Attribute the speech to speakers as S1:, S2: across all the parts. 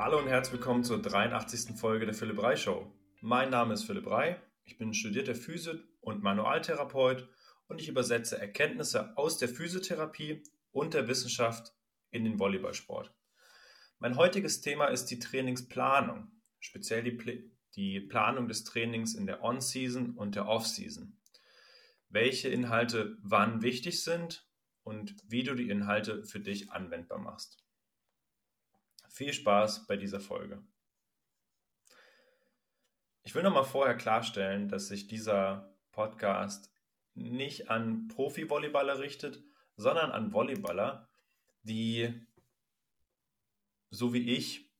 S1: Hallo und herzlich willkommen zur 83. Folge der Philipp Rei Show. Mein Name ist Philipp Rei, ich bin studierter Physio- und Manualtherapeut und ich übersetze Erkenntnisse aus der Physiotherapie und der Wissenschaft in den Volleyballsport. Mein heutiges Thema ist die Trainingsplanung, speziell die, die Planung des Trainings in der On-Season und der Off-Season. Welche Inhalte wann wichtig sind und wie du die Inhalte für dich anwendbar machst. Viel Spaß bei dieser Folge. Ich will nochmal vorher klarstellen, dass sich dieser Podcast nicht an Profi-Volleyballer richtet, sondern an Volleyballer, die so wie ich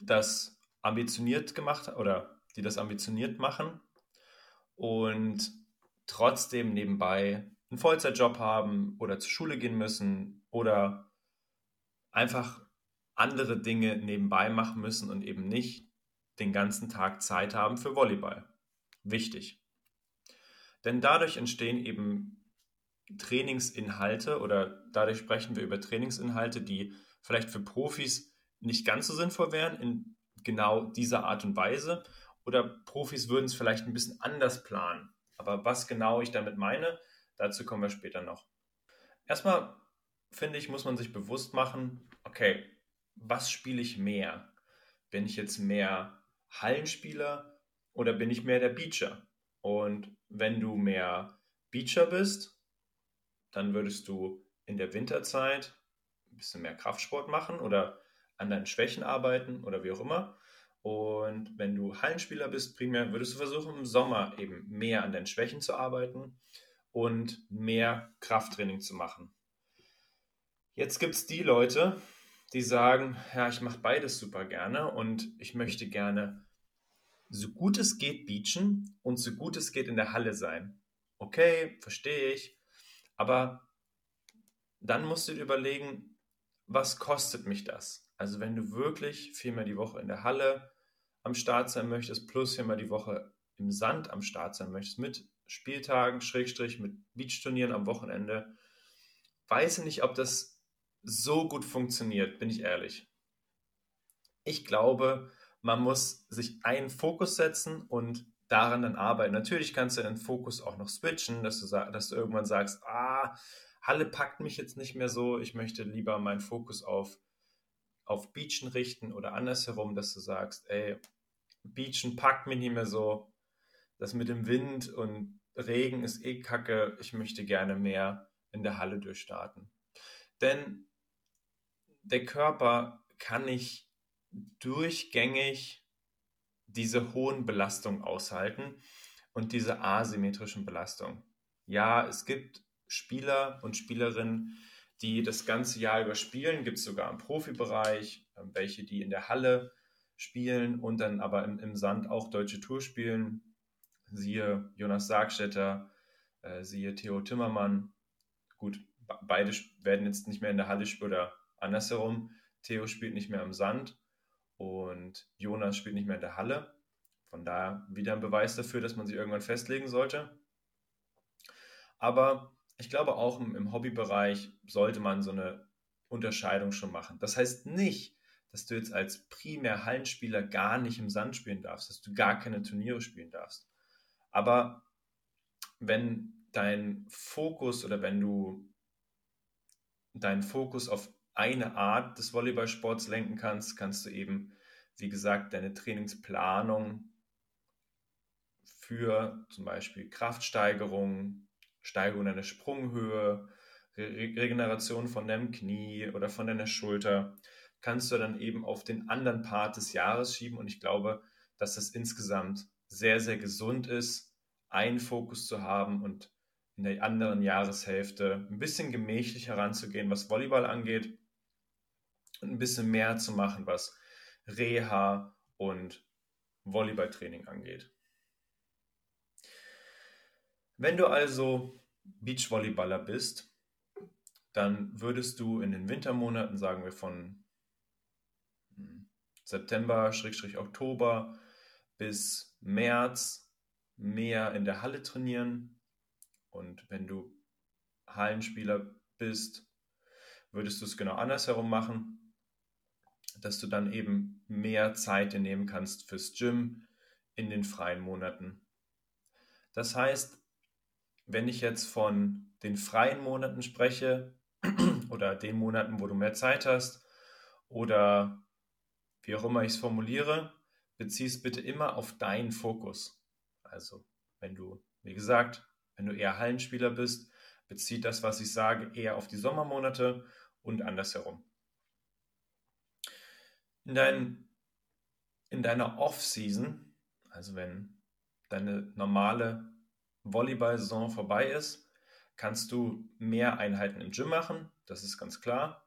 S1: das ambitioniert gemacht oder die das ambitioniert machen und trotzdem nebenbei einen Vollzeitjob haben oder zur Schule gehen müssen oder einfach andere Dinge nebenbei machen müssen und eben nicht den ganzen Tag Zeit haben für Volleyball. Wichtig. Denn dadurch entstehen eben Trainingsinhalte oder dadurch sprechen wir über Trainingsinhalte, die vielleicht für Profis nicht ganz so sinnvoll wären in genau dieser Art und Weise oder Profis würden es vielleicht ein bisschen anders planen. Aber was genau ich damit meine, dazu kommen wir später noch. Erstmal finde ich, muss man sich bewusst machen, okay, was spiele ich mehr? Bin ich jetzt mehr Hallenspieler oder bin ich mehr der Beacher? Und wenn du mehr Beacher bist, dann würdest du in der Winterzeit ein bisschen mehr Kraftsport machen oder an deinen Schwächen arbeiten oder wie auch immer. Und wenn du Hallenspieler bist, primär würdest du versuchen, im Sommer eben mehr an deinen Schwächen zu arbeiten und mehr Krafttraining zu machen. Jetzt gibt es die Leute, die sagen, ja, ich mache beides super gerne und ich möchte gerne so gut es geht beachen und so gut es geht in der Halle sein. Okay, verstehe ich, aber dann musst du dir überlegen, was kostet mich das? Also wenn du wirklich viermal die Woche in der Halle am Start sein möchtest, plus viermal die Woche im Sand am Start sein möchtest, mit Spieltagen, Schrägstrich, mit Beachturnieren am Wochenende, weiß ich nicht, ob das so gut funktioniert, bin ich ehrlich. Ich glaube, man muss sich einen Fokus setzen und daran dann arbeiten. Natürlich kannst du den Fokus auch noch switchen, dass du, dass du irgendwann sagst, ah, Halle packt mich jetzt nicht mehr so, ich möchte lieber meinen Fokus auf, auf Beachen richten oder andersherum, dass du sagst, ey, Beachen packt mich nicht mehr so, das mit dem Wind und Regen ist eh kacke, ich möchte gerne mehr in der Halle durchstarten. Denn der Körper kann nicht durchgängig diese hohen Belastungen aushalten und diese asymmetrischen Belastungen. Ja, es gibt Spieler und Spielerinnen, die das ganze Jahr über spielen, gibt es sogar im Profibereich, ähm, welche die in der Halle spielen und dann aber im, im Sand auch deutsche Tour spielen. Siehe Jonas Sargstetter, äh, siehe Theo Timmermann. Gut, beide werden jetzt nicht mehr in der Halle spielen oder Andersherum, Theo spielt nicht mehr im Sand und Jonas spielt nicht mehr in der Halle. Von daher wieder ein Beweis dafür, dass man sich irgendwann festlegen sollte. Aber ich glaube, auch im Hobbybereich sollte man so eine Unterscheidung schon machen. Das heißt nicht, dass du jetzt als primär Hallenspieler gar nicht im Sand spielen darfst, dass du gar keine Turniere spielen darfst. Aber wenn dein Fokus oder wenn du deinen Fokus auf eine Art des Volleyballsports lenken kannst, kannst du eben, wie gesagt, deine Trainingsplanung für zum Beispiel Kraftsteigerung, Steigerung deiner Sprunghöhe, Re Regeneration von deinem Knie oder von deiner Schulter, kannst du dann eben auf den anderen Part des Jahres schieben. Und ich glaube, dass das insgesamt sehr, sehr gesund ist, einen Fokus zu haben und in der anderen Jahreshälfte ein bisschen gemächlich heranzugehen, was Volleyball angeht ein bisschen mehr zu machen, was Reha und Volleyballtraining angeht. Wenn du also Beachvolleyballer bist, dann würdest du in den Wintermonaten, sagen wir von September, Oktober bis März mehr in der Halle trainieren. Und wenn du Hallenspieler bist, würdest du es genau andersherum machen. Dass du dann eben mehr Zeit nehmen kannst fürs Gym in den freien Monaten. Das heißt, wenn ich jetzt von den freien Monaten spreche oder den Monaten, wo du mehr Zeit hast oder wie auch immer ich es formuliere, bezieh es bitte immer auf deinen Fokus. Also, wenn du, wie gesagt, wenn du eher Hallenspieler bist, bezieh das, was ich sage, eher auf die Sommermonate und andersherum. In, dein, in deiner Off-Season, also wenn deine normale Volleyball-Saison vorbei ist, kannst du mehr Einheiten im Gym machen, das ist ganz klar.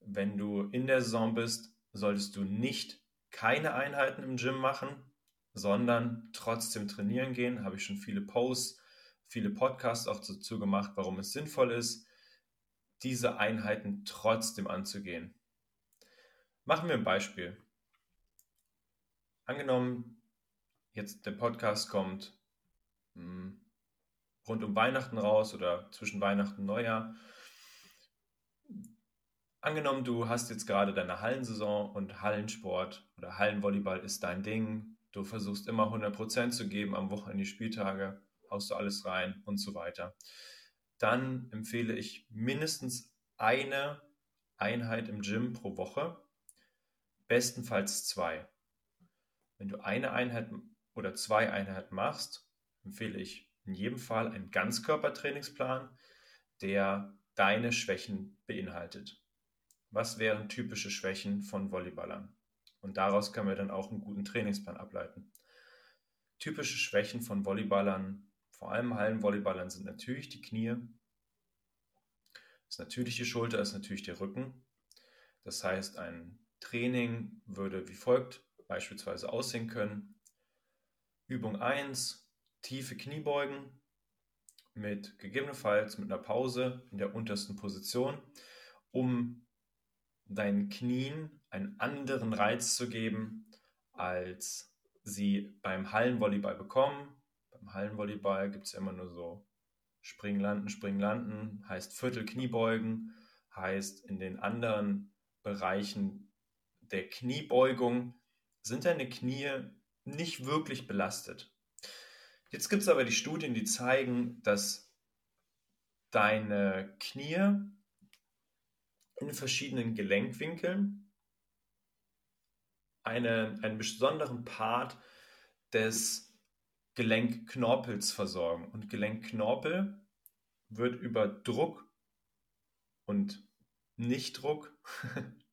S1: Wenn du in der Saison bist, solltest du nicht keine Einheiten im Gym machen, sondern trotzdem trainieren gehen. Habe ich schon viele Posts, viele Podcasts auch dazu gemacht, warum es sinnvoll ist, diese Einheiten trotzdem anzugehen. Machen wir ein Beispiel. Angenommen, jetzt der Podcast kommt mh, hm, rund um Weihnachten raus oder zwischen Weihnachten und Neujahr. Angenommen, du hast jetzt gerade deine Hallensaison und Hallensport oder Hallenvolleyball ist dein Ding. Du versuchst immer 100% zu geben am Wochenende Spieltage, haust du alles rein und so weiter. Dann empfehle ich mindestens eine Einheit im Gym pro Woche, bestenfalls zwei. Wenn du eine Einheit oder zwei Einheiten machst, empfehle ich in jedem Fall einen Ganzkörpertrainingsplan, der deine Schwächen beinhaltet was wären typische Schwächen von Volleyballern. Und daraus können wir dann auch einen guten Trainingsplan ableiten. Typische Schwächen von Volleyballern, vor allem Hallenvolleyballern, sind natürlich die Knie, ist natürlich die Schulter, ist natürlich der Rücken. Das heißt, ein Training würde wie folgt beispielsweise aussehen können. Übung 1, tiefe Kniebeugen mit gegebenenfalls mit einer Pause in der untersten Position, um deinen Knien einen anderen Reiz zu geben, als sie beim Hallenvolleyball bekommen. Beim Hallenvolleyball gibt es ja immer nur so Springen, Landen, Springen, Landen, heißt Viertel Kniebeugen, heißt in den anderen Bereichen der Kniebeugung sind deine Knie nicht wirklich belastet. Jetzt gibt es aber die Studien, die zeigen, dass deine Knie in verschiedenen Gelenkwinkeln eine, einen besonderen Part des Gelenkknorpels versorgen. Und Gelenkknorpel wird über Druck und Nichtdruck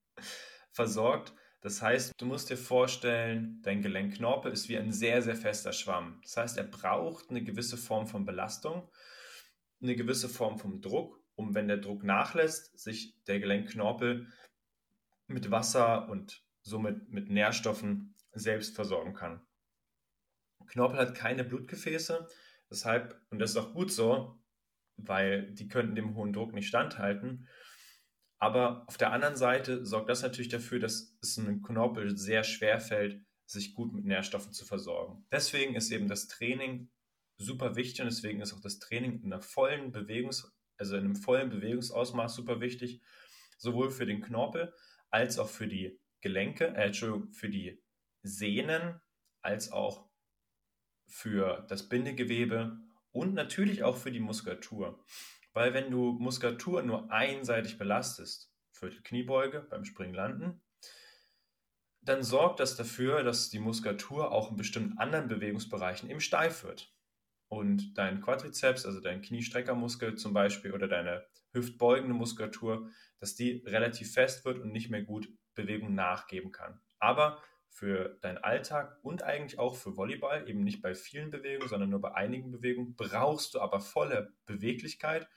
S1: versorgt. Das heißt, du musst dir vorstellen, dein Gelenkknorpel ist wie ein sehr, sehr fester Schwamm. Das heißt, er braucht eine gewisse Form von Belastung, eine gewisse Form von Druck um, wenn der Druck nachlässt, sich der Gelenkknorpel mit Wasser und somit mit Nährstoffen selbst versorgen kann. Knorpel hat keine Blutgefäße, deshalb, und das ist auch gut so, weil die könnten dem hohen Druck nicht standhalten. Aber auf der anderen Seite sorgt das natürlich dafür, dass es einem Knorpel sehr schwer fällt, sich gut mit Nährstoffen zu versorgen. Deswegen ist eben das Training super wichtig und deswegen ist auch das Training in einer vollen Bewegungs- also in einem vollen Bewegungsausmaß super wichtig, sowohl für den Knorpel als auch für die Gelenke, äh, für die Sehnen, als auch für das Bindegewebe und natürlich auch für die Muskulatur. Weil wenn du Muskulatur nur einseitig belastest, Viertelkniebeuge beim Springen landen, dann sorgt das dafür, dass die Muskulatur auch in bestimmten anderen Bewegungsbereichen eben steif wird und dein Quadrizeps, also dein Kniestreckermuskel zum Beispiel oder deine hüftbeugende Muskulatur, dass die relativ fest wird und nicht mehr gut Bewegung nachgeben kann. Aber für deinen Alltag und eigentlich auch für Volleyball, eben nicht bei vielen Bewegungen, sondern nur bei einigen Bewegungen, brauchst du aber volle Beweglichkeit.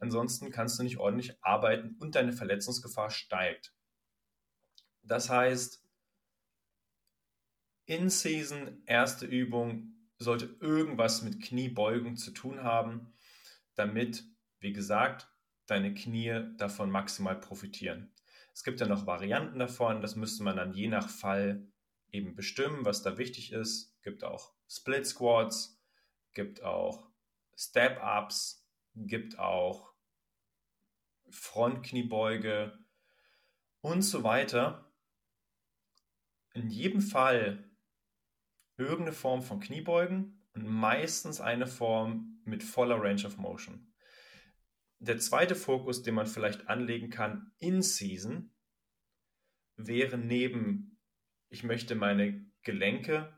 S1: Ansonsten kannst du nicht ordentlich arbeiten und deine Verletzungsgefahr steigt. Das heißt, in Season, erste Übung, sollte irgendwas mit Kniebeugen zu tun haben, damit, wie gesagt, deine Knie davon maximal profitieren. Es gibt ja noch Varianten davon, das müsste man dann je nach Fall eben bestimmen, was da wichtig ist. Gibt auch Split Squats, gibt auch Step Ups, gibt auch Frontkniebeuge und so weiter. in jedem Fall irgendeine Form von Kniebeugen und meistens eine Form mit voller Range of Motion. Der zweite Fokus, den man vielleicht anlegen kann in Season, wäre neben, ich möchte meine Gelenke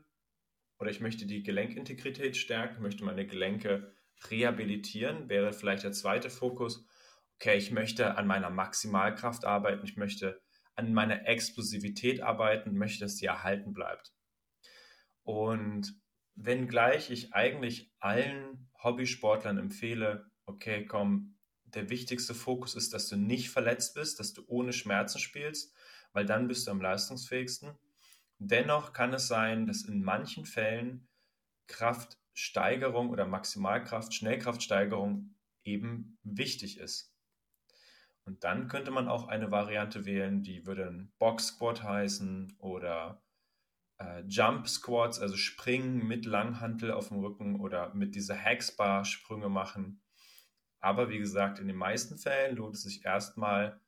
S1: oder ich möchte die Gelenkintegrität stärken, möchte meine Gelenke rehabilitieren, wäre vielleicht der zweite Fokus, okay, ich möchte an meiner Maximalkraft arbeiten, ich möchte an meiner Explosivität arbeiten, möchte, dass sie erhalten bleibt. Und wenngleich ich eigentlich allen Hobbysportlern empfehle, okay, komm, der wichtigste Fokus ist, dass du nicht verletzt bist, dass du ohne Schmerzen spielst, weil dann bist du am leistungsfähigsten. Dennoch kann es sein, dass in manchen Fällen Kraftsteigerung oder Maximalkraft, Schnellkraftsteigerung eben wichtig ist. Und dann könnte man auch eine Variante wählen, die würde ein Box Squat heißen oder äh, Jump Squats, also Springen mit Langhantel auf dem Rücken oder mit dieser Hexbar Sprünge machen. Aber wie gesagt, in den meisten Fällen lohnt es sich erstmal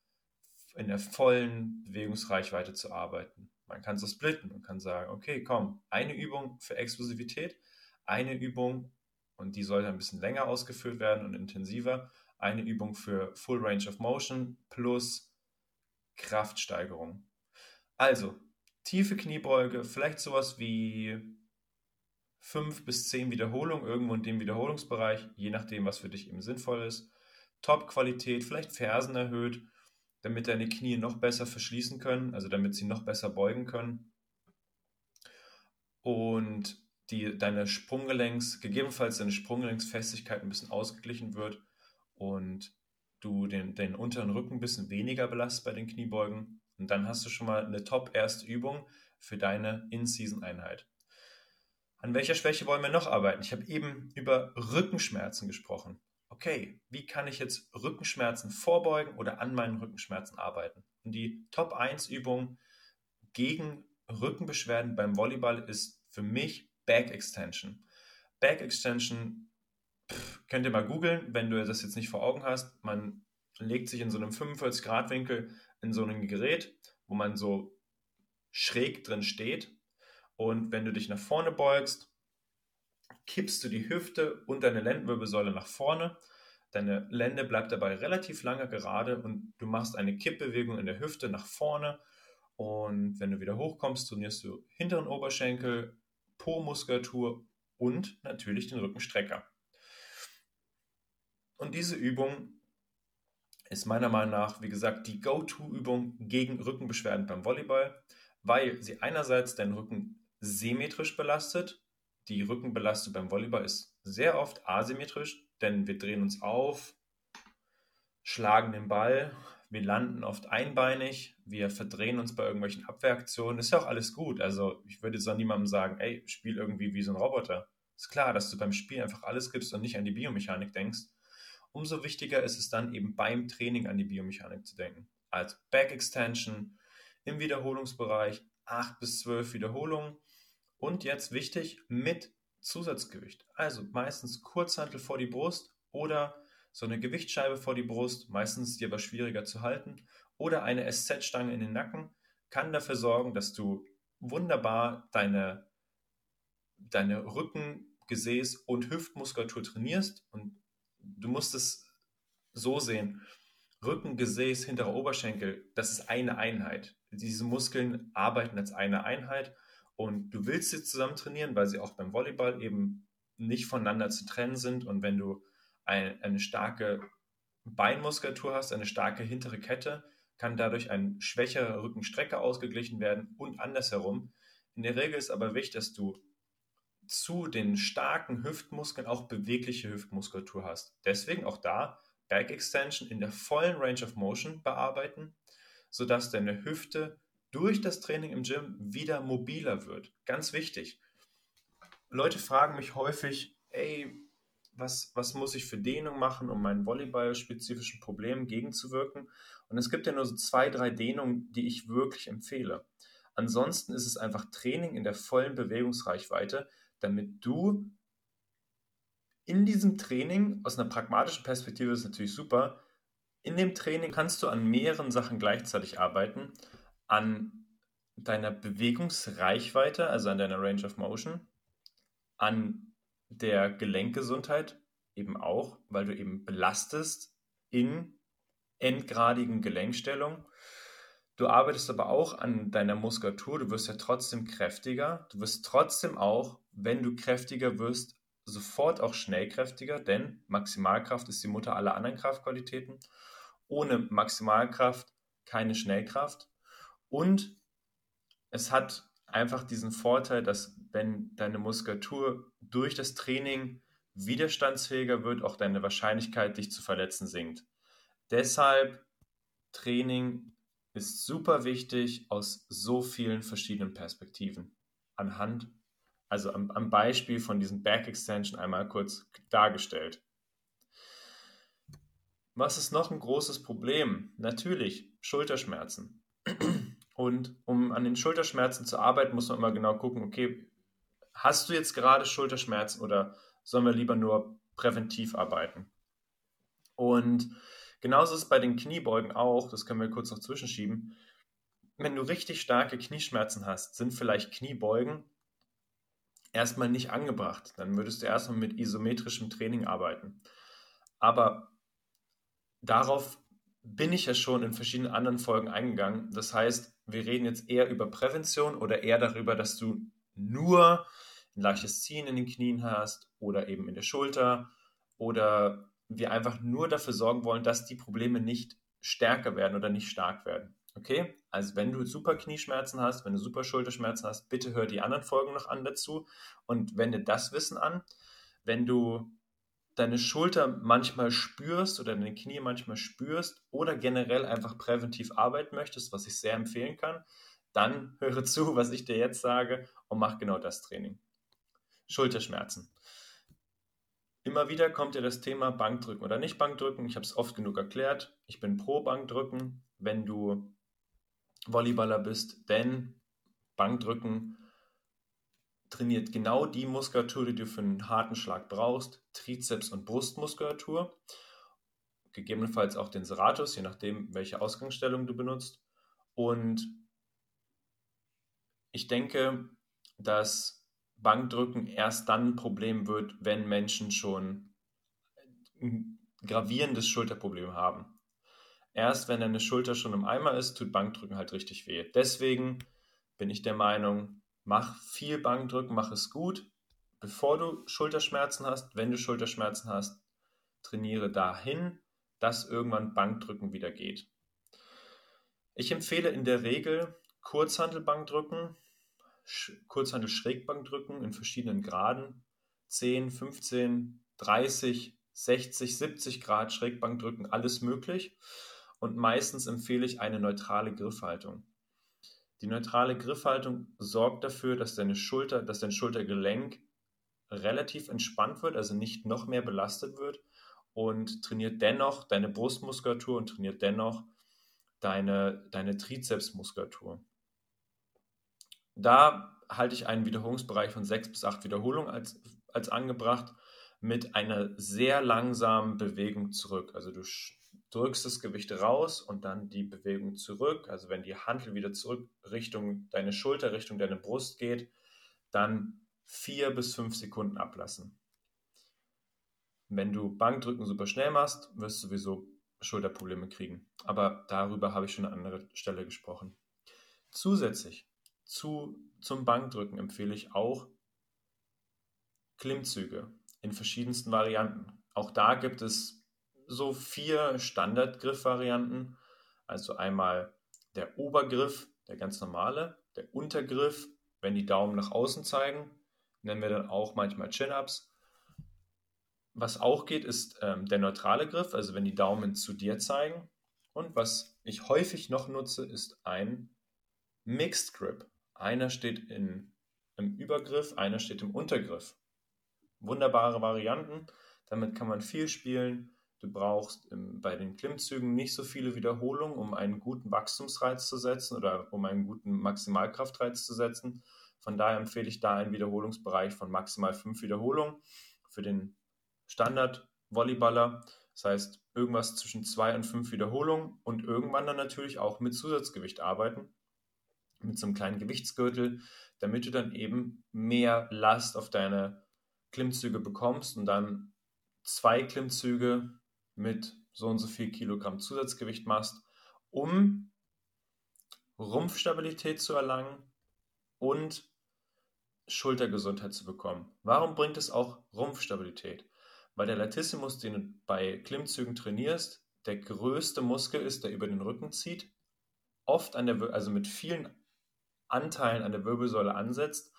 S1: in der vollen Bewegungsreichweite zu arbeiten. Man kann so splitten und kann sagen, okay, komm, eine Übung für Explosivität, eine Übung, und die sollte ein bisschen länger ausgeführt werden und intensiver, eine Übung für Full Range of Motion plus Kraftsteigerung. Also, tiefe Kniebeuge, vielleicht sowas wie fünf bis zehn Wiederholungen irgendwo in dem Wiederholungsbereich, je nachdem, was für dich eben sinnvoll ist. Top-Qualität, vielleicht Fersen erhöht, damit deine Knie noch besser verschließen können, also damit sie noch besser beugen können. Und die, deine Sprunggelenks, gegebenenfalls deine Sprunggelenksfestigkeit ein bisschen ausgeglichen wird und du den, den unteren Rücken ein bisschen weniger belastest bei den Kniebeugen. Und dann hast du schon mal eine top-erste Übung für deine In-Season-Einheit. An welcher Schwäche wollen wir noch arbeiten? Ich habe eben über Rückenschmerzen gesprochen. Okay, wie kann ich jetzt Rückenschmerzen vorbeugen oder an meinen Rückenschmerzen arbeiten? Und die Top 1 Übung gegen Rückenbeschwerden beim Volleyball ist für mich Back Extension. Back Extension pff, könnt ihr mal googeln, wenn du das jetzt nicht vor Augen hast. Man legt sich in so einem 45 Grad Winkel in so einem Gerät, wo man so schräg drin steht. Und wenn du dich nach vorne beugst, kippst du die Hüfte und deine Lendenwirbelsäule nach vorne. Deine Lende bleibt dabei relativ lange gerade und du machst eine Kippbewegung in der Hüfte nach vorne. Und wenn du wieder hochkommst, trainierst du hinteren Oberschenkel, Po-Muskulatur und natürlich den Rückenstrecker. Und diese Übung ist meiner Meinung nach, wie gesagt, die Go-To-Übung gegen Rückenbeschwerden beim Volleyball, weil sie einerseits deinen Rücken symmetrisch belastet. Die Rückenbelastung beim Volleyball ist sehr oft asymmetrisch, denn wir drehen uns auf, schlagen den Ball, wir landen oft einbeinig, wir verdrehen uns bei irgendwelchen Abwehraktionen. Ist ja auch alles gut. Also ich würde auch niemandem sagen, ey, spiel irgendwie wie so ein Roboter. Ist klar, dass du beim Spiel einfach alles gibst und nicht an die Biomechanik denkst umso wichtiger ist es dann eben beim Training an die Biomechanik zu denken. Als Back Extension im Wiederholungsbereich 8 bis 12 Wiederholungen und jetzt wichtig mit Zusatzgewicht. Also meistens Kurzhantel vor die Brust oder so eine Gewichtsscheibe vor die Brust, meistens die aber schwieriger zu halten, oder eine SZ-Stange in den Nacken, kann dafür sorgen, dass du wunderbar deine, deine Rücken, Gesäß und Hüftmuskulatur trainierst und du musst es so sehen. Rücken, Gesäß, hinterer Oberschenkel, das ist eine Einheit. Diese Muskeln arbeiten als eine Einheit und du willst sie zusammen trainieren, weil sie auch beim Volleyball eben nicht voneinander zu trennen sind. Und wenn du ein, eine starke Beinmuskulatur hast, eine starke hintere Kette, kann dadurch ein schwächerer Rückenstrecke ausgeglichen werden und andersherum. In der Regel ist aber wichtig, dass du zu den starken Hüftmuskeln auch bewegliche Hüftmuskulatur hast. Deswegen auch da Back Extension in der vollen Range of Motion bearbeiten, sodass deine Hüfte durch das Training im Gym wieder mobiler wird. Ganz wichtig. Leute fragen mich häufig, ey, was, was muss ich für Dehnung machen, um meinen Volleyball-spezifischen Problemen gegenzuwirken? Und es gibt ja nur so zwei, drei Dehnungen, die ich wirklich empfehle. Ansonsten ist es einfach Training in der vollen Bewegungsreichweite, damit du in diesem Training, aus einer pragmatischen Perspektive ist natürlich super, in dem Training kannst du an mehreren Sachen gleichzeitig arbeiten, an deiner Bewegungsreichweite, also an deiner Range of Motion, an der Gelenkgesundheit eben auch, weil du eben belastest in endgradigen Gelenkstellungen. Du arbeitest aber auch an deiner Muskulatur, du wirst ja trotzdem kräftiger. Du wirst trotzdem auch, wenn du kräftiger wirst, sofort auch schnellkräftiger, denn Maximalkraft ist die Mutter aller anderen Kraftqualitäten. Ohne Maximalkraft keine Schnellkraft. Und es hat einfach diesen Vorteil, dass wenn deine Muskulatur durch das Training widerstandsfähiger wird, auch deine Wahrscheinlichkeit, dich zu verletzen, sinkt. Deshalb Training ist super wichtig aus so vielen verschiedenen Perspektiven. Anhand, also am, am Beispiel von diesem Back Extension einmal kurz dargestellt. Was ist noch ein großes Problem? Natürlich Schulterschmerzen. Und um an den Schulterschmerzen zu arbeiten, muss man immer genau gucken, okay, hast du jetzt gerade Schulterschmerzen oder sollen wir lieber nur präventiv arbeiten? Und genauso ist es bei den Kniebeugen auch, das können wir kurz noch zwischenschieben. Wenn du richtig starke Knieschmerzen hast, sind vielleicht Kniebeugen erstmal nicht angebracht. Dann würdest du erstmal mit isometrischem Training arbeiten. Aber darauf bin ich ja schon in verschiedenen anderen Folgen eingegangen. Das heißt, wir reden jetzt eher über Prävention oder eher darüber, dass du nur ein leichtes Ziehen in den Knien hast oder eben in der Schulter oder wir einfach nur dafür sorgen wollen, dass die Probleme nicht stärker werden oder nicht stark werden. Okay? Also wenn du super Knieschmerzen hast, wenn du super Schulterschmerzen hast, bitte hör die anderen Folgen noch an dazu und wende das Wissen an. Wenn du deine Schulter manchmal spürst oder deine Knie manchmal spürst oder generell einfach präventiv arbeiten möchtest, was ich sehr empfehlen kann, dann höre zu, was ich dir jetzt sage und mach genau das Training. Schulterschmerzen. Immer wieder kommt ja das Thema Bankdrücken oder nicht Bankdrücken. Ich habe es oft genug erklärt. Ich bin pro Bankdrücken, wenn du Volleyballer bist, denn Bankdrücken trainiert genau die Muskulatur, die du für einen harten Schlag brauchst, Trizeps- und Brustmuskulatur, gegebenenfalls auch den Serratus, je nachdem, welche Ausgangsstellung du benutzt. Und ich denke, dass Bankdrücken erst dann ein Problem wird, wenn Menschen schon ein gravierendes Schulterproblem haben. Erst wenn deine Schulter schon im Eimer ist, tut Bankdrücken halt richtig weh. Deswegen bin ich der Meinung, mach viel Bankdrücken, mach es gut, bevor du Schulterschmerzen hast. Wenn du Schulterschmerzen hast, trainiere dahin, dass irgendwann Bankdrücken wieder geht. Ich empfehle in der Regel Kurzhantelbankdrücken, Kurzhandel-Schrägbankdrücken in verschiedenen Graden, 10, 15, 30, 60, 70 Grad Schrägbankdrücken, alles möglich. Und meistens empfehle ich eine neutrale Griffhaltung. Die neutrale Griffhaltung sorgt dafür, dass deine Schulter, dass dein Schultergelenk relativ entspannt wird, also nicht noch mehr belastet wird und trainiert dennoch deine Brustmuskulatur und trainiert dennoch deine, deine Trizepsmuskulatur. Da halte ich einen Wiederholungsbereich von sechs bis acht Wiederholungen als, als angebracht mit einer sehr langsamen Bewegung zurück. Also du drückst das Gewicht raus und dann die Bewegung zurück. Also wenn die Hantel wieder zurück Richtung deine Schulter, Richtung deine Brust geht, dann vier bis fünf Sekunden ablassen. Wenn du Bankdrücken super schnell machst, wirst du sowieso Schulterprobleme kriegen. Aber darüber habe ich schon an anderer Stelle gesprochen. Zusätzlich zu, zum Bankdrücken empfehle ich auch Klimmzüge in verschiedensten Varianten. Auch da gibt es so vier Standardgriffvarianten. Also einmal der Obergriff, der ganz normale, der Untergriff, wenn die Daumen nach außen zeigen, nennen wir dann auch manchmal Chin-Ups. Was auch geht, ist ähm, der neutrale Griff, also wenn die Daumen zu dir zeigen. Und was ich häufig noch nutze, ist ein Mixed Grip. Einer steht in, im Übergriff, einer steht im Untergriff. Wunderbare Varianten. Damit kann man viel spielen. Du brauchst im, bei den Klimmzügen nicht so viele Wiederholungen, um einen guten Wachstumsreiz zu setzen oder um einen guten Maximalkraftreiz zu setzen. Von daher empfehle ich da einen Wiederholungsbereich von maximal fünf Wiederholungen für den Standard-Volleyballer. Das heißt, irgendwas zwischen zwei und fünf Wiederholungen und irgendwann dann natürlich auch mit Zusatzgewicht arbeiten. mit so einem kleinen Gewichtsgürtel, damit du dann eben mehr Last auf deine Klimmzüge bekommst und dann zwei Klimmzüge mit so und so viel Kilogramm Zusatzgewicht machst, um Rumpfstabilität zu erlangen und Schultergesundheit zu bekommen. Warum bringt es auch Rumpfstabilität? Weil der Latissimus, den du bei Klimmzügen trainierst, der größte Muskel ist, der über den Rücken zieht, oft an der, also mit vielen Anteilen an der Wirbelsäule ansetzt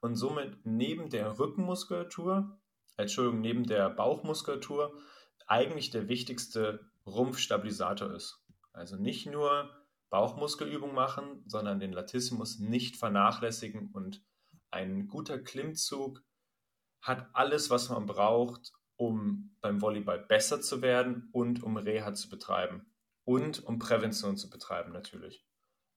S1: und somit neben der Rückenmuskulatur, Entschuldigung, neben der Bauchmuskulatur eigentlich der wichtigste Rumpfstabilisator ist. Also nicht nur Bauchmuskelübung machen, sondern den Latissimus nicht vernachlässigen und ein guter Klimmzug hat alles, was man braucht, um beim Volleyball besser zu werden und um Reha zu betreiben und um Prävention zu betreiben natürlich.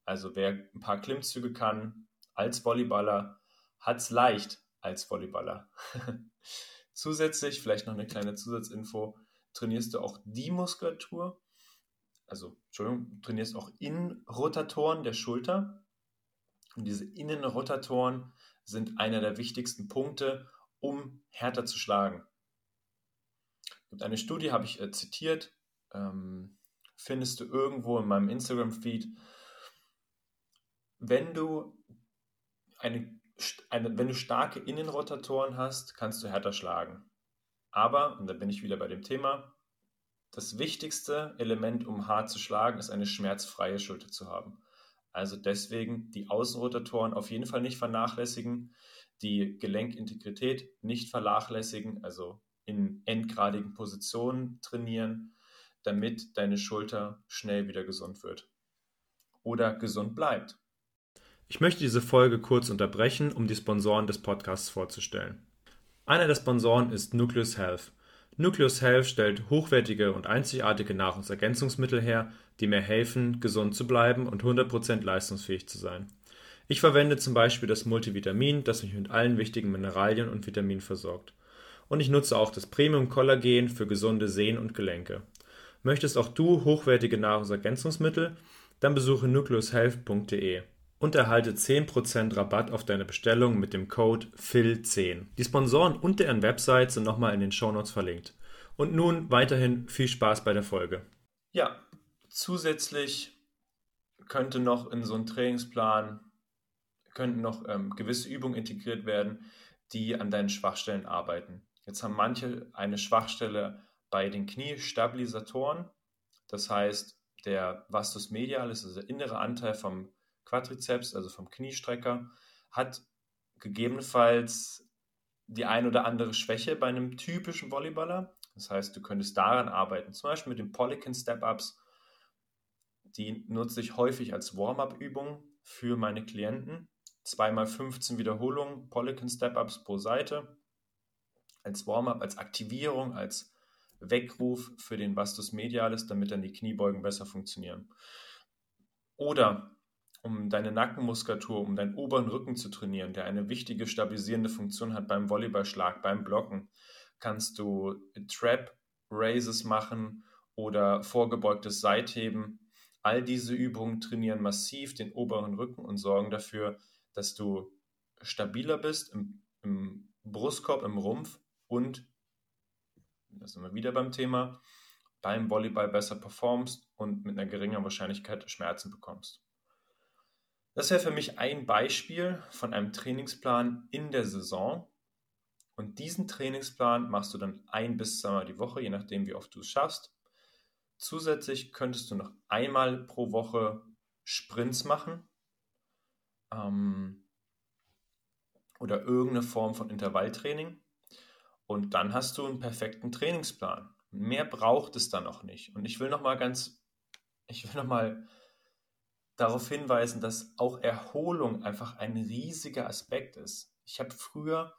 S1: Also wer ein paar Klimmzüge kann als Volleyballer, hat es leicht als Volleyballer. Zusätzlich, vielleicht noch eine kleine Zusatzinfo, trainierst du auch die Muskulatur, also Entschuldigung, trainierst auch Innenrotatoren der Schulter. Und diese Innenrotatoren sind einer der wichtigsten Punkte, um härter zu schlagen. Es eine Studie, habe ich äh, zitiert, ähm, findest du irgendwo in meinem Instagram-Feed. Wenn du eine, eine, wenn du starke Innenrotatoren hast, kannst du härter schlagen. Aber, und da bin ich wieder bei dem Thema, das wichtigste Element, um hart zu schlagen, ist eine schmerzfreie Schulter zu haben. Also deswegen die Außenrotatoren auf jeden Fall nicht vernachlässigen, die Gelenkintegrität nicht vernachlässigen, also in endgradigen Positionen trainieren, damit deine Schulter schnell wieder gesund wird oder gesund bleibt. Ich möchte diese Folge kurz unterbrechen, um die Sponsoren des Podcasts vorzustellen. Einer der Sponsoren ist Nucleus Health. Nucleus Health stellt hochwertige und einzigartige Nahrungsergänzungsmittel her, die mir helfen, gesund zu bleiben und 100% leistungsfähig zu sein. Ich verwende zum Beispiel das Multivitamin, das mich mit allen wichtigen Mineralien und Vitaminen versorgt. Und ich nutze auch das Premium Kollagen für gesunde Sehnen und Gelenke. Möchtest auch du hochwertige Nahrungsergänzungsmittel? Dann besuche nucleushealth.de und erhalte 10% Rabatt auf deine Bestellung mit dem Code FIL10. Die Sponsoren und deren Website sind nochmal in den Shownotes verlinkt. Und nun weiterhin viel Spaß bei der Folge. Ja, zusätzlich könnte noch in so einen Trainingsplan könnten noch ähm, gewisse Übungen integriert werden, die an deinen Schwachstellen arbeiten. Jetzt haben manche eine Schwachstelle bei den Kniestabilisatoren. Das heißt, der Vastus medialis, also der innere Anteil vom Quadrizeps, also vom Kniestrecker, hat gegebenenfalls die ein oder andere Schwäche bei einem typischen Volleyballer. Das heißt, du könntest daran arbeiten, zum Beispiel mit den Polykin Step-Ups. Die nutze ich häufig als Warm-up-Übung für meine Klienten. Zweimal 15 Wiederholungen, Polykin Step-Ups pro Seite. Als Warm-up, als Aktivierung, als Weckruf für den Vastus medialis, damit dann die Kniebeugen besser funktionieren. Oder um deine Nackenmuskulatur, um deinen oberen Rücken zu trainieren, der eine wichtige stabilisierende Funktion hat beim Volleyballschlag, beim Blocken, kannst du Trap Raises machen oder vorgebeugtes Seitheben. All diese Übungen trainieren massiv den oberen Rücken und sorgen dafür, dass du stabiler bist im, im Brustkorb, im Rumpf und, das sind wir wieder beim Thema, beim Volleyball besser performst und mit einer geringen Wahrscheinlichkeit Schmerzen bekommst. Das wäre für mich ein Beispiel von einem Trainingsplan in der Saison. Und diesen Trainingsplan machst du dann ein bis zweimal die Woche, je nachdem, wie oft du es schaffst. Zusätzlich könntest du noch einmal pro Woche Sprints machen ähm, oder irgendeine Form von Intervalltraining. Und dann hast du einen perfekten Trainingsplan. Mehr braucht es dann auch nicht. Und ich will noch mal ganz, ich will noch mal darauf hinweisen, dass auch Erholung einfach ein riesiger Aspekt ist. Ich habe früher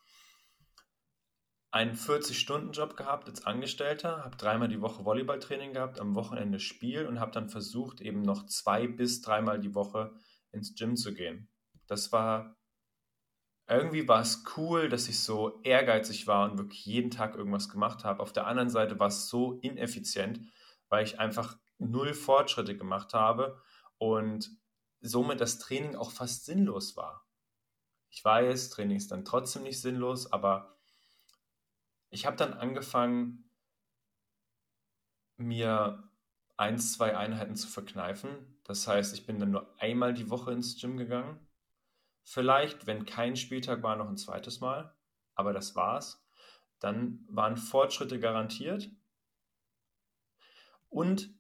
S1: einen 40-Stunden-Job gehabt als Angestellter, habe dreimal die Woche Volleyballtraining gehabt, am Wochenende Spiel und habe dann versucht, eben noch zwei bis dreimal die Woche ins Gym zu gehen. Das war irgendwie war es cool, dass ich so ehrgeizig war und wirklich jeden Tag irgendwas gemacht habe. Auf der anderen Seite war es so ineffizient, weil ich einfach null Fortschritte gemacht habe und somit das Training auch fast sinnlos war. Ich weiß, Training ist dann trotzdem nicht sinnlos, aber ich habe dann angefangen, mir ein, zwei Einheiten zu verkneifen. Das heißt, ich bin dann nur einmal die Woche ins Gym gegangen. Vielleicht, wenn kein Spieltag war, noch ein zweites Mal. Aber das war's. Dann waren Fortschritte garantiert. Und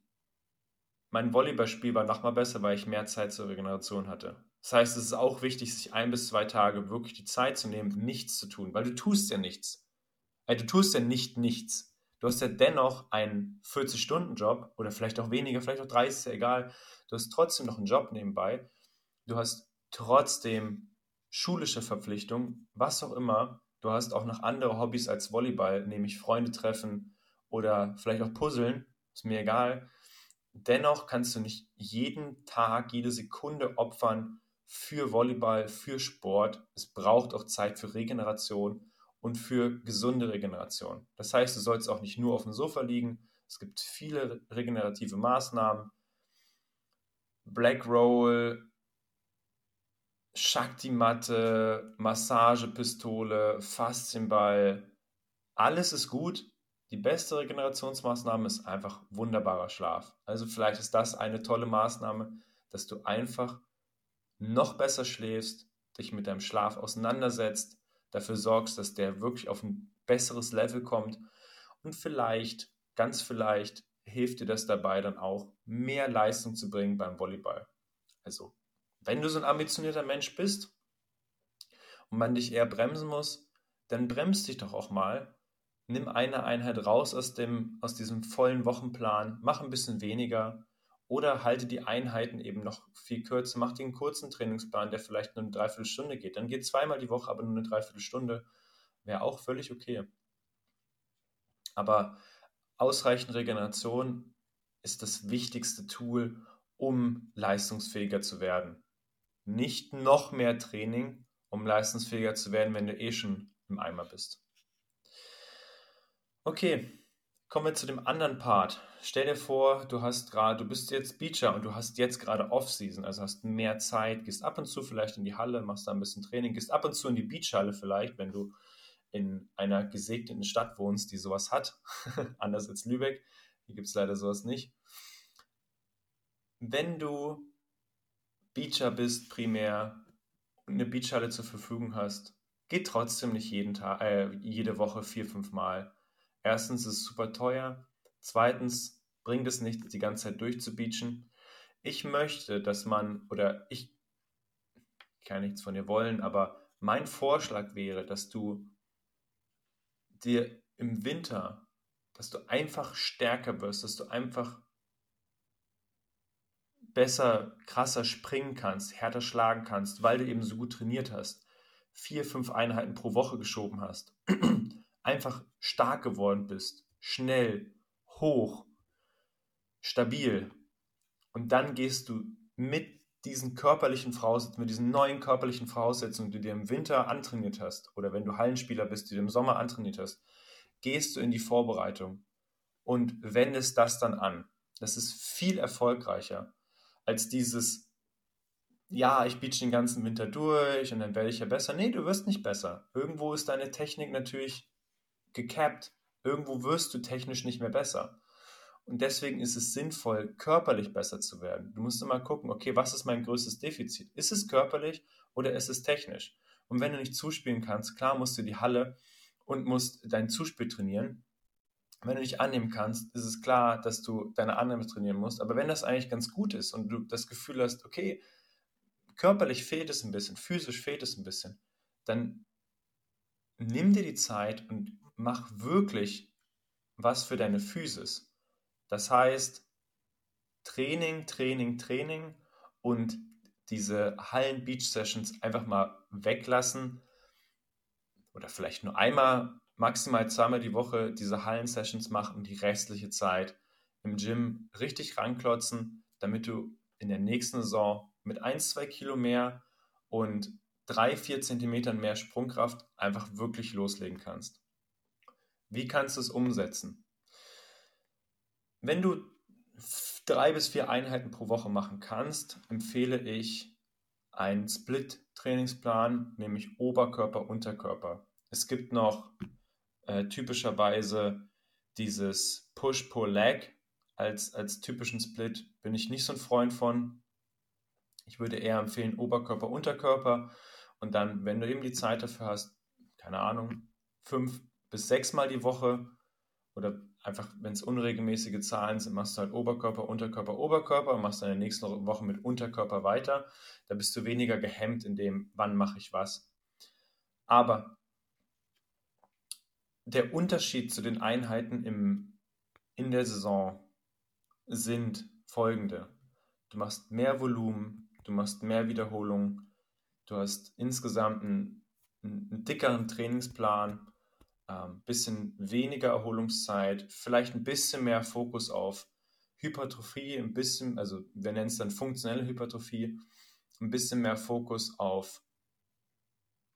S1: mein Volleyballspiel war nochmal besser, weil ich mehr Zeit zur Regeneration hatte. Das heißt, es ist auch wichtig, sich ein bis zwei Tage wirklich die Zeit zu nehmen, nichts zu tun, weil du tust ja nichts. Also du tust ja nicht nichts. Du hast ja dennoch einen 40-Stunden-Job oder vielleicht auch weniger, vielleicht auch 30, ist ja egal. Du hast trotzdem noch einen Job nebenbei. Du hast trotzdem schulische Verpflichtungen, was auch immer. Du hast auch noch andere Hobbys als Volleyball, nämlich Freunde treffen oder vielleicht auch Puzzeln, ist mir egal. Dennoch kannst du nicht jeden Tag, jede Sekunde opfern für Volleyball, für Sport. Es braucht auch Zeit für Regeneration und für gesunde Regeneration. Das heißt, du sollst auch nicht nur auf dem Sofa liegen. Es gibt viele regenerative Maßnahmen. Black Roll, Shakti-Matte, Massagepistole, Faszienball. Alles ist gut, die beste Regenerationsmaßnahme ist einfach wunderbarer Schlaf. Also vielleicht ist das eine tolle Maßnahme, dass du einfach noch besser schläfst, dich mit deinem Schlaf auseinandersetzt, dafür sorgst, dass der wirklich auf ein besseres Level kommt und vielleicht, ganz vielleicht, hilft dir das dabei dann auch, mehr Leistung zu bringen beim Volleyball. Also, wenn du so ein ambitionierter Mensch bist und man dich eher bremsen muss, dann bremst dich doch auch mal nimm eine Einheit raus aus, dem, aus diesem vollen Wochenplan, mach ein bisschen weniger oder halte die Einheiten eben noch viel kürzer, mach den kurzen Trainingsplan, der vielleicht nur eine Dreiviertelstunde geht. Dann geht zweimal die Woche, aber nur eine Dreiviertelstunde. Wäre auch völlig okay. Aber ausreichend Regeneration ist das wichtigste Tool, um leistungsfähiger zu werden. Nicht noch mehr Training, um leistungsfähiger zu werden, wenn du eh schon im Eimer bist. Okay, kommen wir zu dem anderen Part. Stell dir vor, du hast gerade, du bist jetzt Beacher und du hast jetzt gerade Off-Season, also hast mehr Zeit, gehst ab und zu vielleicht in die Halle, machst da ein bisschen Training, gehst ab und zu in die Beachhalle vielleicht, wenn du in einer gesegneten Stadt wohnst, die sowas hat, anders als Lübeck. Hier gibt es leider sowas nicht. Wenn du Beacher bist primär und eine Beachhalle zur Verfügung hast, geh trotzdem nicht jeden Tag, äh, jede Woche vier, fünf Mal Erstens ist es super teuer. Zweitens bringt es nichts, die ganze Zeit durchzubeachen. Ich möchte, dass man, oder ich kann nichts von dir wollen, aber mein Vorschlag wäre, dass du dir im Winter, dass du einfach stärker wirst, dass du einfach besser, krasser springen kannst, härter schlagen kannst, weil du eben so gut trainiert hast, vier, fünf Einheiten pro Woche geschoben hast einfach stark geworden bist, schnell, hoch, stabil. Und dann gehst du mit diesen körperlichen Voraussetzungen, mit diesen neuen körperlichen Voraussetzungen, die du dir im Winter antrainiert hast, oder wenn du Hallenspieler bist, die du im Sommer antrainiert hast, gehst du in die Vorbereitung und wendest das dann an. Das ist viel erfolgreicher als dieses, ja, ich beach den ganzen Winter durch und dann werde ich ja besser. Nee, du wirst nicht besser. Irgendwo ist deine Technik natürlich gecapped. Irgendwo wirst du technisch nicht mehr besser. Und deswegen ist es sinnvoll, körperlich besser zu werden. Du musst immer gucken, okay, was ist mein größtes Defizit? Ist es körperlich oder ist es technisch? Und wenn du nicht zuspielen kannst, klar musst du die Halle und musst dein Zuspiel trainieren. Wenn du nicht annehmen kannst, ist es klar, dass du deine Annahme trainieren musst. Aber wenn das eigentlich ganz gut ist und du das Gefühl hast, okay, körperlich fehlt es ein bisschen, physisch fehlt es ein bisschen, dann nimm dir die Zeit und mach wirklich was für deine Physis. Das heißt, Training, Training, Training und diese Hallen-Beach-Sessions einfach mal weglassen oder vielleicht nur einmal, maximal zweimal die Woche diese Hallen-Sessions machen und die restliche Zeit im Gym richtig ranklotzen, damit du in der nächsten Saison mit 1, 2 Kilo mehr und 3, 4 Zentimetern mehr Sprungkraft einfach wirklich loslegen kannst. Wie kannst du es umsetzen? Wenn du drei bis vier Einheiten pro Woche machen kannst, empfehle ich einen Split-Trainingsplan, nämlich Oberkörper, Unterkörper. Es gibt noch äh, typischerweise dieses Push-Pull-Leg als, als typischen Split, bin ich nicht so ein Freund von. Ich würde eher empfehlen Oberkörper, Unterkörper und dann, wenn du eben die Zeit dafür hast, keine Ahnung, fünf bis sechs Mal die Woche oder einfach, wenn es unregelmäßige Zahlen sind, machst du halt Oberkörper, Unterkörper, Oberkörper und machst dann in der nächsten Woche mit Unterkörper weiter. Da bist du weniger gehemmt in dem, wann mache ich was. Aber der Unterschied zu den Einheiten im, in der Saison sind folgende. Du machst mehr Volumen, du machst mehr Wiederholungen, du hast insgesamt einen, einen dickeren Trainingsplan, ähm, bisschen weniger Erholungszeit, vielleicht ein bisschen mehr Fokus auf Hypertrophie, ein bisschen, also wir nennen es dann funktionelle Hypertrophie, ein bisschen mehr Fokus auf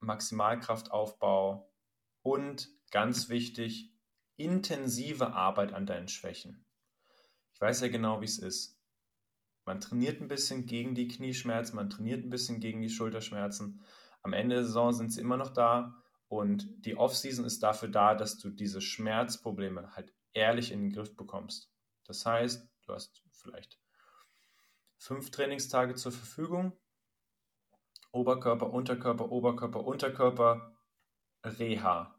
S1: Maximalkraftaufbau und ganz wichtig, intensive Arbeit an deinen Schwächen. Ich weiß ja genau, wie es ist. Man trainiert ein bisschen gegen die Knieschmerzen, man trainiert ein bisschen gegen die Schulterschmerzen. Am Ende der Saison sind sie immer noch da und die Offseason ist dafür da, dass du diese Schmerzprobleme halt ehrlich in den Griff bekommst. Das heißt, du hast vielleicht fünf Trainingstage zur Verfügung. Oberkörper, Unterkörper, Oberkörper, Unterkörper, Reha.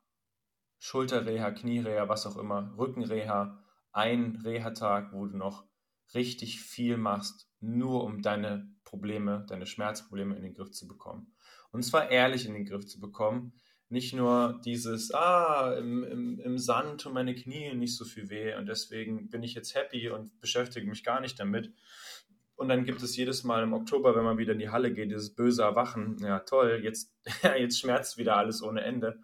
S1: Schulterreha, Kniereha, was auch immer, Rückenreha, ein Reha-Tag, wo du noch richtig viel machst, nur um deine Probleme, deine Schmerzprobleme in den Griff zu bekommen. Und zwar ehrlich in den Griff zu bekommen. Nicht nur dieses, ah, im, im, im Sand tun meine Knie nicht so viel weh und deswegen bin ich jetzt happy und beschäftige mich gar nicht damit. Und dann gibt es jedes Mal im Oktober, wenn man wieder in die Halle geht, dieses böse Erwachen. Ja, toll, jetzt, jetzt schmerzt wieder alles ohne Ende.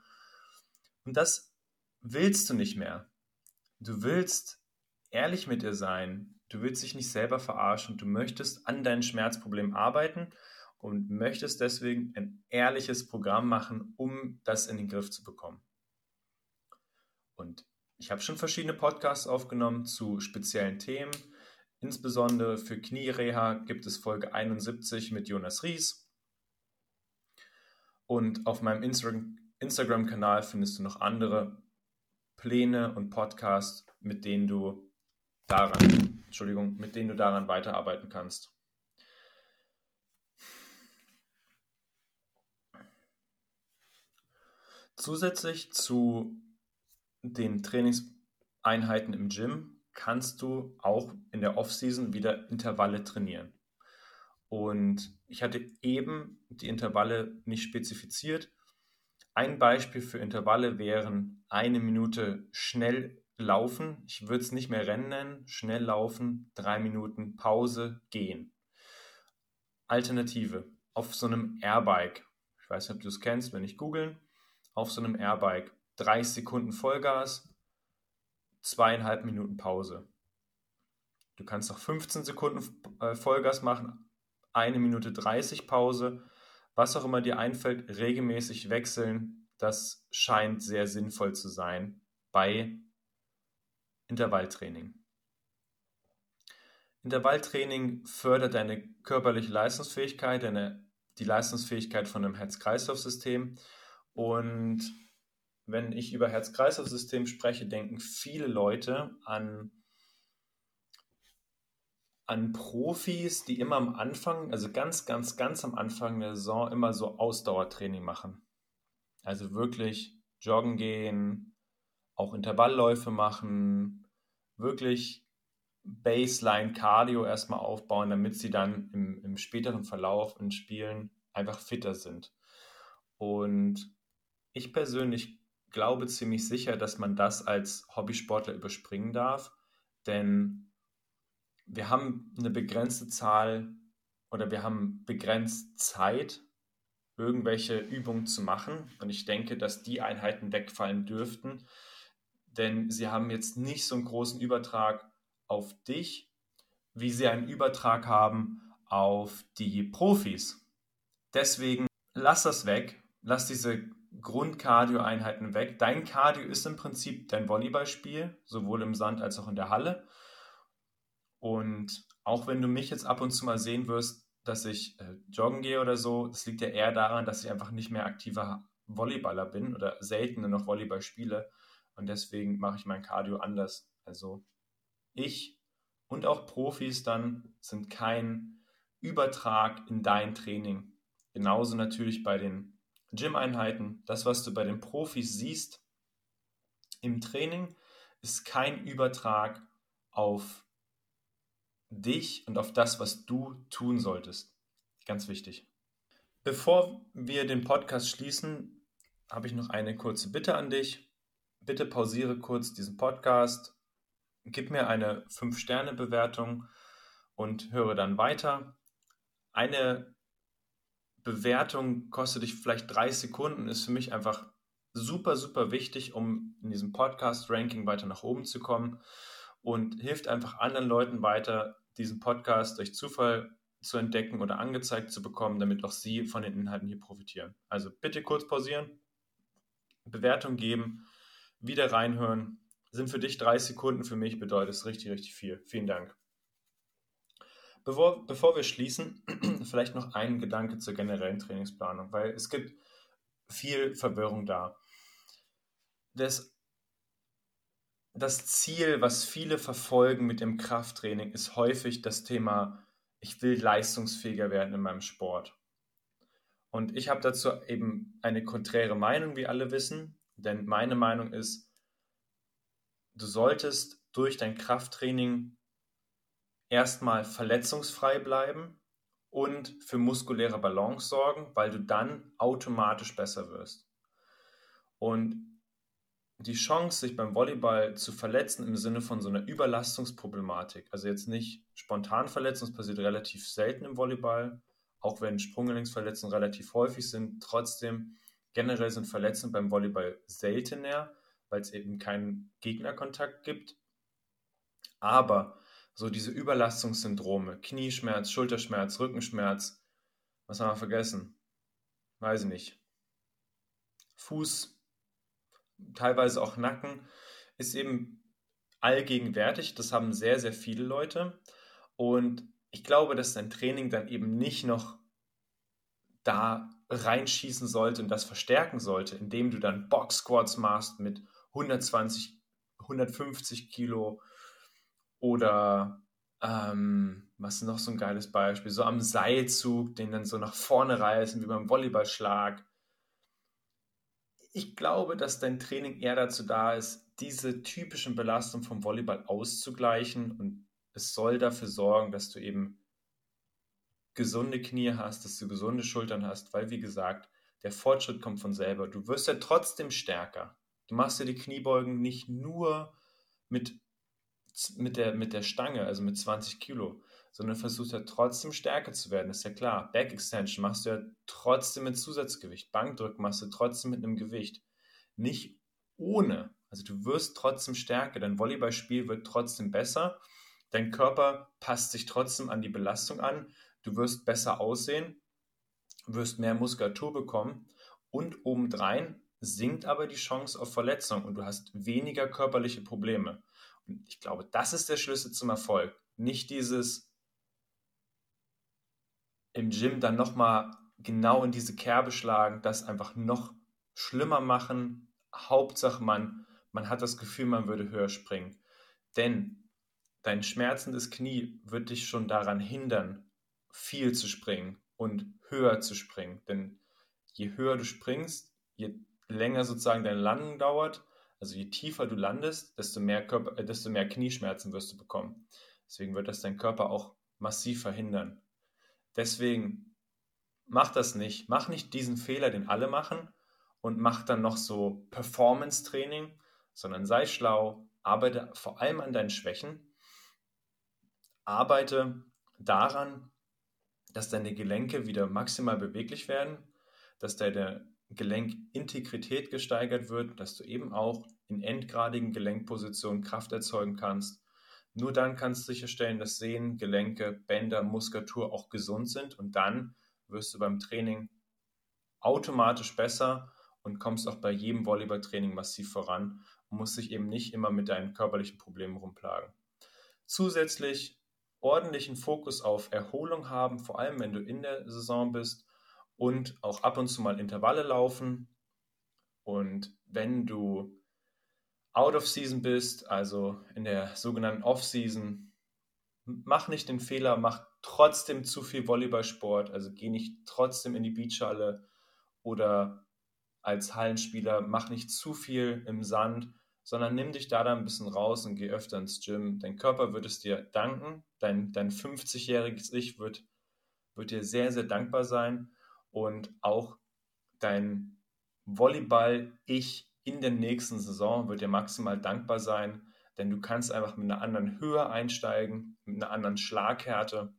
S1: Und das willst du nicht mehr. Du willst ehrlich mit dir sein. Du willst dich nicht selber verarschen. Du möchtest an deinem Schmerzproblem arbeiten und möchtest deswegen ein ehrliches Programm machen, um das in den Griff zu bekommen. Und ich habe schon verschiedene Podcasts aufgenommen zu speziellen Themen. Insbesondere für Kniereha gibt es Folge 71 mit Jonas Ries. Und auf meinem Instagram-Kanal findest du noch andere Pläne und Podcasts, mit denen du daran, Entschuldigung, mit denen du daran weiterarbeiten kannst. Zusätzlich zu den Trainingseinheiten im Gym kannst du auch in der Offseason wieder Intervalle trainieren. Und ich hatte eben die Intervalle nicht spezifiziert, ein Beispiel für Intervalle wären eine Minute schnell laufen. Ich würde es nicht mehr Rennen nennen. Schnell laufen, drei Minuten Pause, gehen. Alternative. Auf so einem Airbike. Ich weiß nicht, ob du es kennst, wenn ich googeln. Auf so einem Airbike. 30 Sekunden Vollgas, zweieinhalb Minuten Pause. Du kannst auch 15 Sekunden äh, Vollgas machen, eine Minute 30 Pause was auch immer dir einfällt, regelmäßig wechseln. Das scheint sehr sinnvoll zu sein bei Intervalltraining. Intervalltraining fördert deine körperliche Leistungsfähigkeit, deine, die Leistungsfähigkeit von einem Herz-Kreislauf-System. Und wenn ich über Herz-Kreislauf-System spreche, denken viele Leute an an Profis, die immer am Anfang, also ganz, ganz, ganz am Anfang der Saison immer so Ausdauertraining machen. Also wirklich joggen gehen, auch Intervallläufe machen, wirklich Baseline Cardio erstmal aufbauen, damit sie dann im, im späteren Verlauf in Spielen einfach fitter sind. Und ich persönlich glaube ziemlich sicher, dass man das als Hobbysportler überspringen darf, denn wir haben eine begrenzte Zahl oder wir haben begrenzt Zeit, irgendwelche Übungen zu machen. Und ich denke, dass die Einheiten wegfallen dürften, denn sie haben jetzt nicht so einen großen Übertrag auf dich, wie sie einen Übertrag haben auf die Profis. Deswegen lass das weg, lass diese Grundcardio-Einheiten weg. Dein Cardio ist im Prinzip dein Volleyballspiel, sowohl im Sand als auch in der Halle. Und auch wenn du mich jetzt ab und zu mal sehen wirst, dass ich äh, joggen gehe oder so, das liegt ja eher daran, dass ich einfach nicht mehr aktiver Volleyballer bin oder selten nur noch Volleyball spiele. Und deswegen mache ich mein Cardio anders. Also ich und auch Profis dann sind kein Übertrag in dein Training. Genauso natürlich bei den Gym-Einheiten. Das, was du bei den Profis siehst im Training, ist kein Übertrag auf dich und auf das, was du tun solltest. Ganz wichtig. Bevor wir den Podcast schließen, habe ich noch eine kurze Bitte an dich. Bitte pausiere kurz diesen Podcast, gib mir eine 5-Sterne-Bewertung und höre dann weiter. Eine Bewertung kostet dich vielleicht drei Sekunden, ist für mich einfach super, super wichtig, um in diesem Podcast-Ranking weiter nach oben zu kommen und hilft einfach anderen Leuten weiter, diesen Podcast durch Zufall zu entdecken oder angezeigt zu bekommen, damit auch sie von den Inhalten hier profitieren. Also bitte kurz pausieren, Bewertung geben, wieder reinhören. Sind für dich drei Sekunden, für mich bedeutet es richtig, richtig viel. Vielen Dank. Bevor, bevor wir schließen, vielleicht noch ein Gedanke zur generellen Trainingsplanung, weil es gibt viel Verwirrung da. Das das Ziel, was viele verfolgen mit dem Krafttraining, ist häufig das Thema, ich will leistungsfähiger werden in meinem Sport. Und ich habe dazu eben eine konträre Meinung, wie alle wissen, denn meine Meinung ist, du solltest durch dein Krafttraining erstmal verletzungsfrei bleiben und für muskuläre Balance sorgen, weil du dann automatisch besser wirst. Und die Chance, sich beim Volleyball zu verletzen im Sinne von so einer Überlastungsproblematik, also jetzt nicht spontan verletzen, das passiert relativ selten im Volleyball, auch wenn Sprunggelenksverletzungen relativ häufig sind, trotzdem generell sind Verletzungen beim Volleyball seltener, weil es eben keinen Gegnerkontakt gibt. Aber so diese Überlastungssyndrome, Knieschmerz, Schulterschmerz, Rückenschmerz, was haben wir vergessen? Weiß ich nicht. Fuß, teilweise auch Nacken, ist eben allgegenwärtig. Das haben sehr, sehr viele Leute. Und ich glaube, dass dein Training dann eben nicht noch da reinschießen sollte und das verstärken sollte, indem du dann Box Squats machst mit 120, 150 Kilo oder ähm, was ist noch so ein geiles Beispiel, so am Seilzug, den dann so nach vorne reißen, wie beim Volleyballschlag ich glaube, dass dein Training eher dazu da ist, diese typischen Belastungen vom Volleyball auszugleichen und es soll dafür sorgen, dass du eben gesunde Knie hast, dass du gesunde Schultern hast, weil wie gesagt, der Fortschritt kommt von selber. Du wirst ja trotzdem stärker. Du machst ja die Kniebeugen nicht nur mit, mit, der, mit der Stange, also mit 20 Kilo, sondern versuchst ja trotzdem stärker zu werden, ist ja klar. Back Extension machst du ja trotzdem mit Zusatzgewicht. Bankdrücken machst du trotzdem mit einem Gewicht. Nicht ohne. Also du wirst trotzdem stärker. Dein Volleyballspiel wird trotzdem besser. Dein Körper passt sich trotzdem an die Belastung an. Du wirst besser aussehen, wirst mehr Muskulatur bekommen und obendrein sinkt aber die Chance auf Verletzung und du hast weniger körperliche Probleme. Ich glaube, das ist der Schlüssel zum Erfolg. Nicht dieses, im Gym dann nochmal genau in diese Kerbe schlagen, das einfach noch schlimmer machen. Hauptsache, man, man hat das Gefühl, man würde höher springen. Denn dein schmerzendes Knie wird dich schon daran hindern, viel zu springen und höher zu springen. Denn je höher du springst, je länger sozusagen deine Landung dauert, also je tiefer du landest, desto mehr, Körper, äh, desto mehr Knieschmerzen wirst du bekommen. Deswegen wird das dein Körper auch massiv verhindern. Deswegen mach das nicht. Mach nicht diesen Fehler, den alle machen und mach dann noch so Performance-Training, sondern sei schlau, arbeite vor allem an deinen Schwächen, arbeite daran, dass deine Gelenke wieder maximal beweglich werden, dass deine Gelenkintegrität gesteigert wird, dass du eben auch in endgradigen Gelenkpositionen Kraft erzeugen kannst nur dann kannst du sicherstellen, dass Sehnen, Gelenke, Bänder, Muskulatur auch gesund sind und dann wirst du beim Training automatisch besser und kommst auch bei jedem Volleyballtraining massiv voran und musst dich eben nicht immer mit deinen körperlichen Problemen rumplagen. Zusätzlich ordentlichen Fokus auf Erholung haben, vor allem wenn du in der Saison bist und auch ab und zu mal Intervalle laufen. Und wenn du out of season bist, also in der sogenannten Off-Season, mach nicht den Fehler, mach trotzdem zu viel Volleyballsport, also geh nicht trotzdem in die Beachhalle oder als Hallenspieler, mach nicht zu viel im Sand, sondern nimm dich da dann ein bisschen raus und geh öfter ins Gym. Dein Körper wird es dir danken, dein, dein 50-jähriges Ich wird, wird dir sehr, sehr dankbar sein und auch dein Volleyball-Ich in der nächsten Saison wird dir maximal dankbar sein, denn du kannst einfach mit einer anderen Höhe einsteigen, mit einer anderen Schlaghärte,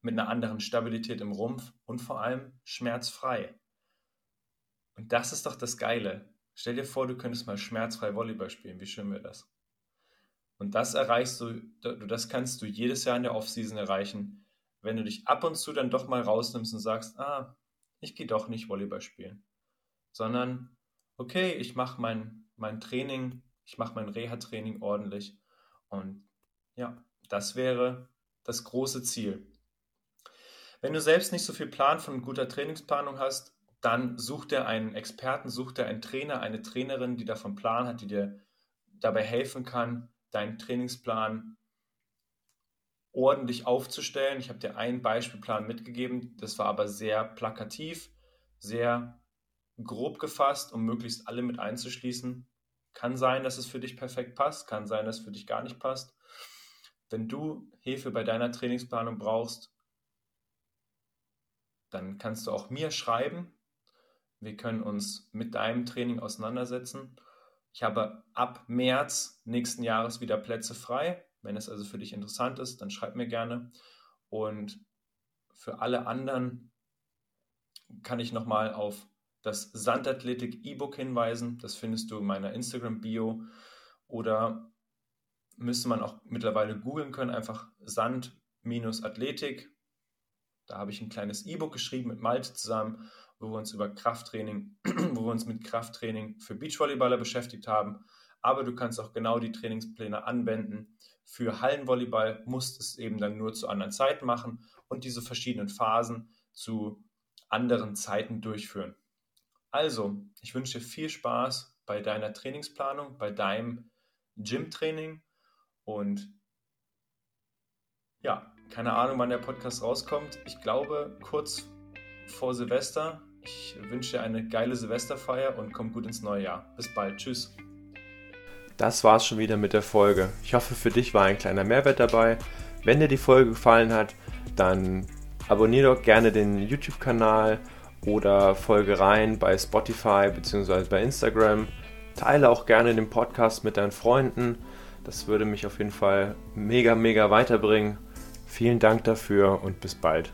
S1: mit einer anderen Stabilität im Rumpf und vor allem schmerzfrei. Und das ist doch das Geile. Stell dir vor, du könntest mal schmerzfrei Volleyball spielen. Wie schön wäre das? Und das erreichst du, das kannst du jedes Jahr in der Offseason erreichen, wenn du dich ab und zu dann doch mal rausnimmst und sagst, ah, ich gehe doch nicht Volleyball spielen, sondern okay, ich mache mein, mein Training, ich mache mein Reha-Training ordentlich. Und ja, das wäre das große Ziel. Wenn du selbst nicht so viel Plan von guter Trainingsplanung hast, dann such dir einen Experten, such dir einen Trainer, eine Trainerin, die davon Plan hat, die dir dabei helfen kann, deinen Trainingsplan ordentlich aufzustellen. Ich habe dir einen Beispielplan mitgegeben, das war aber sehr plakativ, sehr grob gefasst, um möglichst alle mit einzuschließen. Kann sein, dass es für dich perfekt passt, kann sein, dass es für dich gar nicht passt. Wenn du Hilfe bei deiner Trainingsplanung brauchst, dann kannst du auch mir schreiben. Wir können uns mit deinem Training auseinandersetzen. Ich habe ab März nächsten Jahres wieder Plätze frei. Wenn es also für dich interessant ist, dann schreib mir gerne. Und für alle anderen kann ich nochmal auf das Sandathletik E-Book hinweisen. Das findest du in meiner Instagram-Bio. Oder müsste man auch mittlerweile googeln können, einfach Sand-Athletik. Da habe ich ein kleines E-Book geschrieben mit Malte zusammen, wo wir uns über Krafttraining, wo wir uns mit Krafttraining für Beachvolleyballer beschäftigt haben. Aber du kannst auch genau die Trainingspläne anwenden. Für Hallenvolleyball musst es eben dann nur zu anderen Zeiten machen und diese verschiedenen Phasen zu anderen Zeiten durchführen. Also, ich wünsche dir viel Spaß bei deiner Trainingsplanung, bei deinem Gym-Training und ja, keine Ahnung, wann der Podcast rauskommt. Ich glaube, kurz vor Silvester. Ich wünsche dir eine geile Silvesterfeier und komm gut ins neue Jahr. Bis bald. Tschüss.
S2: Das war's schon wieder mit der Folge. Ich hoffe, für dich war ein kleiner Mehrwert dabei. Wenn dir die Folge gefallen hat, dann abonniere doch gerne den YouTube-Kanal oder folge rein bei Spotify bzw. bei Instagram. Teile auch gerne den Podcast mit deinen Freunden. Das würde mich auf jeden Fall mega, mega weiterbringen. Vielen Dank dafür und bis bald.